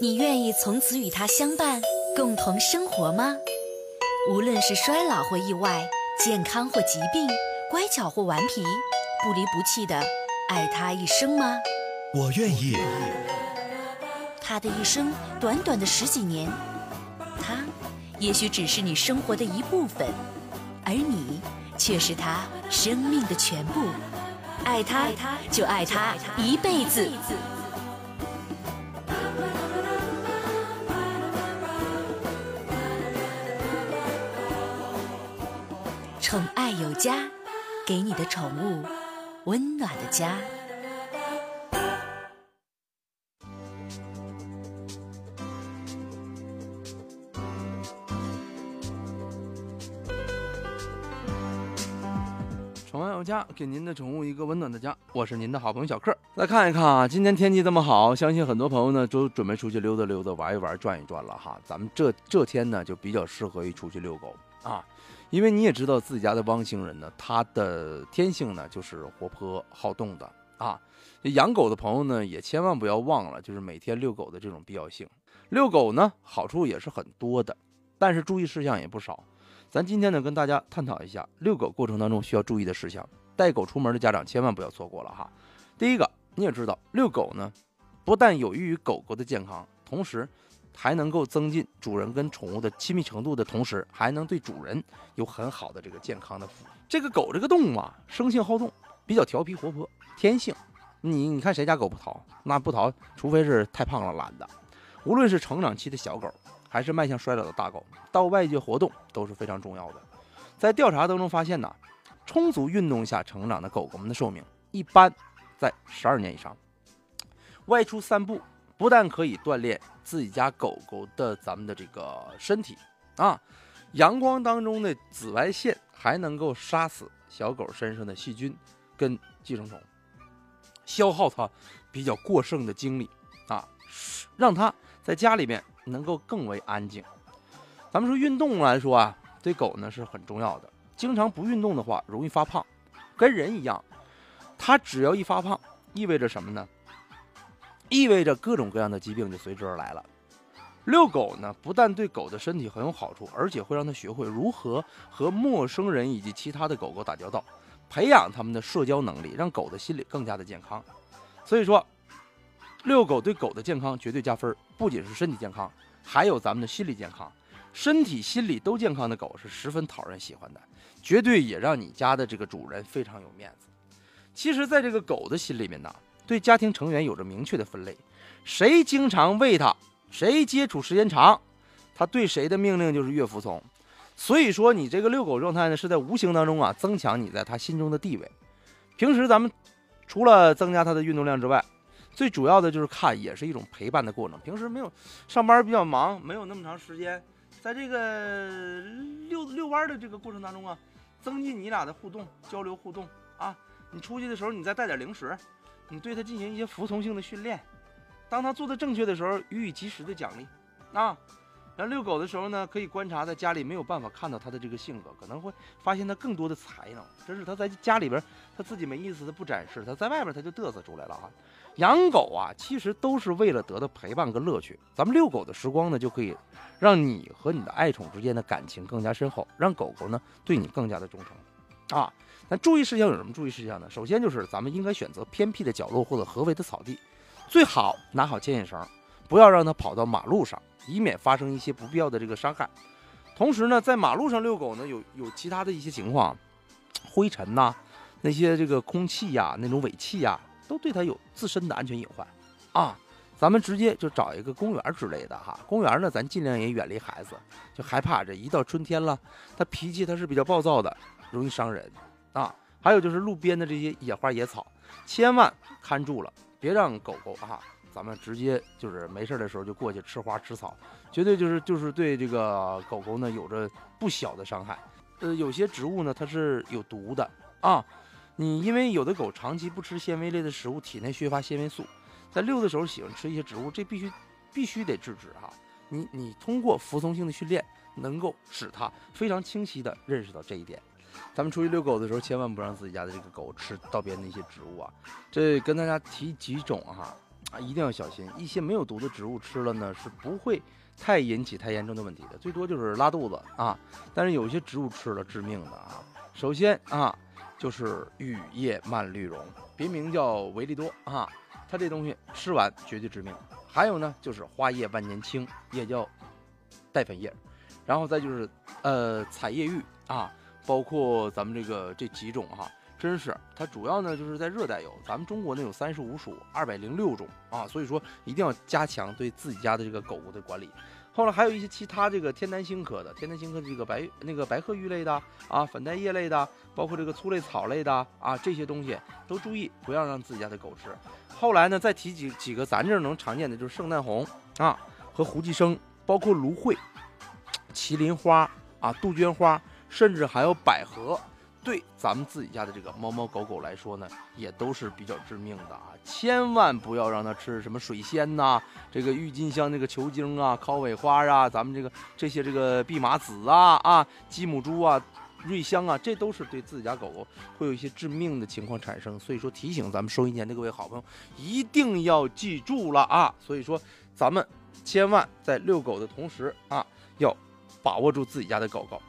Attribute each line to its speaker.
Speaker 1: 你愿意从此与他相伴，共同生活吗？无论是衰老或意外，健康或疾病，乖巧或顽皮，不离不弃的爱他一生吗？
Speaker 2: 我愿意。
Speaker 1: 他的一生短短的十几年，他也许只是你生活的一部分，而你却是他生命的全部。爱他，就爱他一辈子。宠爱有家，给你的宠物温暖的家。
Speaker 3: 宠爱有家，给您的宠物一个温暖的家。我是您的好朋友小克。来看一看啊，今天天气这么好，相信很多朋友呢都准备出去溜达溜达、玩一玩、转一转了哈。咱们这这天呢就比较适合于出去遛狗啊，因为你也知道自己家的汪星人呢，他的天性呢就是活泼好动的啊。养狗的朋友呢也千万不要忘了，就是每天遛狗的这种必要性。遛狗呢好处也是很多的，但是注意事项也不少。咱今天呢，跟大家探讨一下遛狗过程当中需要注意的事项。带狗出门的家长千万不要错过了哈。第一个，你也知道，遛狗呢，不但有益于狗狗的健康，同时还能够增进主人跟宠物的亲密程度的同时，还能对主人有很好的这个健康的福利。这个狗这个动物啊，生性好动，比较调皮活泼，天性。你你看谁家狗不淘？那不淘，除非是太胖了懒的。无论是成长期的小狗，还是迈向衰老的大狗，到外界活动都是非常重要的。在调查当中发现呢，充足运动下成长的狗狗们的寿命一般在十二年以上。外出散步不但可以锻炼自己家狗狗的咱们的这个身体啊，阳光当中的紫外线还能够杀死小狗身上的细菌跟寄生虫，消耗它比较过剩的精力啊，让它在家里面能够更为安静。咱们说运动来说啊，对狗呢是很重要的。经常不运动的话，容易发胖，跟人一样。它只要一发胖，意味着什么呢？意味着各种各样的疾病就随之而来了。遛狗呢，不但对狗的身体很有好处，而且会让它学会如何和陌生人以及其他的狗狗打交道，培养它们的社交能力，让狗的心理更加的健康。所以说，遛狗对狗的健康绝对加分，不仅是身体健康，还有咱们的心理健康。身体、心理都健康的狗是十分讨人喜欢的，绝对也让你家的这个主人非常有面子。其实，在这个狗的心里面呢，对家庭成员有着明确的分类，谁经常喂它，谁接触时间长，它对谁的命令就是越服从。所以说，你这个遛狗状态呢，是在无形当中啊，增强你在它心中的地位。平时咱们除了增加它的运动量之外，最主要的就是看，也是一种陪伴的过程。平时没有上班比较忙，没有那么长时间。在这个遛遛弯的这个过程当中啊，增进你俩的互动、交流、互动啊。你出去的时候，你再带点零食，你对它进行一些服从性的训练。当它做的正确的时候，予以及时的奖励啊。然后遛狗的时候呢，可以观察在家里没有办法看到它的这个性格，可能会发现它更多的才能。这是它在家里边它自己没意思，它不展示，它在外边它就嘚瑟出来了哈。养狗啊，其实都是为了得到陪伴跟乐趣。咱们遛狗的时光呢，就可以让你和你的爱宠之间的感情更加深厚，让狗狗呢对你更加的忠诚啊。那注意事项有什么注意事项呢？首先就是咱们应该选择偏僻的角落或者合围的草地，最好拿好牵引绳，不要让它跑到马路上，以免发生一些不必要的这个伤害。同时呢，在马路上遛狗呢，有有其他的一些情况，灰尘呐，那些这个空气呀，那种尾气呀。都对它有自身的安全隐患，啊，咱们直接就找一个公园之类的哈。公园呢，咱尽量也远离孩子，就害怕这一到春天了，它脾气它是比较暴躁的，容易伤人啊。还有就是路边的这些野花野草，千万看住了，别让狗狗啊，咱们直接就是没事的时候就过去吃花吃草，绝对就是就是对这个狗狗呢有着不小的伤害。呃，有些植物呢它是有毒的啊。你因为有的狗长期不吃纤维类的食物，体内缺乏纤维素，在遛的时候喜欢吃一些植物，这必须必须得制止哈。你你通过服从性的训练，能够使它非常清晰的认识到这一点。咱们出去遛狗的时候，千万不让自己家的这个狗吃道边的一些植物啊。这跟大家提几种哈，啊，一定要小心。一些没有毒的植物吃了呢，是不会太引起太严重的问题的，最多就是拉肚子啊。但是有些植物吃了致命的啊。首先啊，就是雨叶蔓绿绒，别名叫维利多啊，它这东西吃完绝对致命。还有呢，就是花叶万年青，也叫带粉叶，然后再就是呃彩叶玉啊，包括咱们这个这几种哈。真是，它主要呢就是在热带有，咱们中国呢有三十五属，二百零六种啊，所以说一定要加强对自己家的这个狗狗的管理。后来还有一些其他这个天南星科的，天南星科的这个白那个白鹤玉类的啊，粉黛叶类的，包括这个粗类草类的啊，这些东西都注意不要让自己家的狗吃。后来呢再提几几个咱这儿能常见的，就是圣诞红啊和胡寄生，包括芦荟、麒麟花啊、杜鹃花，甚至还有百合。对咱们自己家的这个猫猫狗狗来说呢，也都是比较致命的啊！千万不要让它吃什么水仙呐，这个郁金香那个球茎啊，烤尾花啊，咱们这个这些这个蓖麻籽啊啊，鸡母猪啊，瑞香啊，这都是对自己家狗狗会有一些致命的情况产生。所以说，提醒咱们收音间的各位好朋友，一定要记住了啊！所以说，咱们千万在遛狗的同时啊，要把握住自己家的狗狗。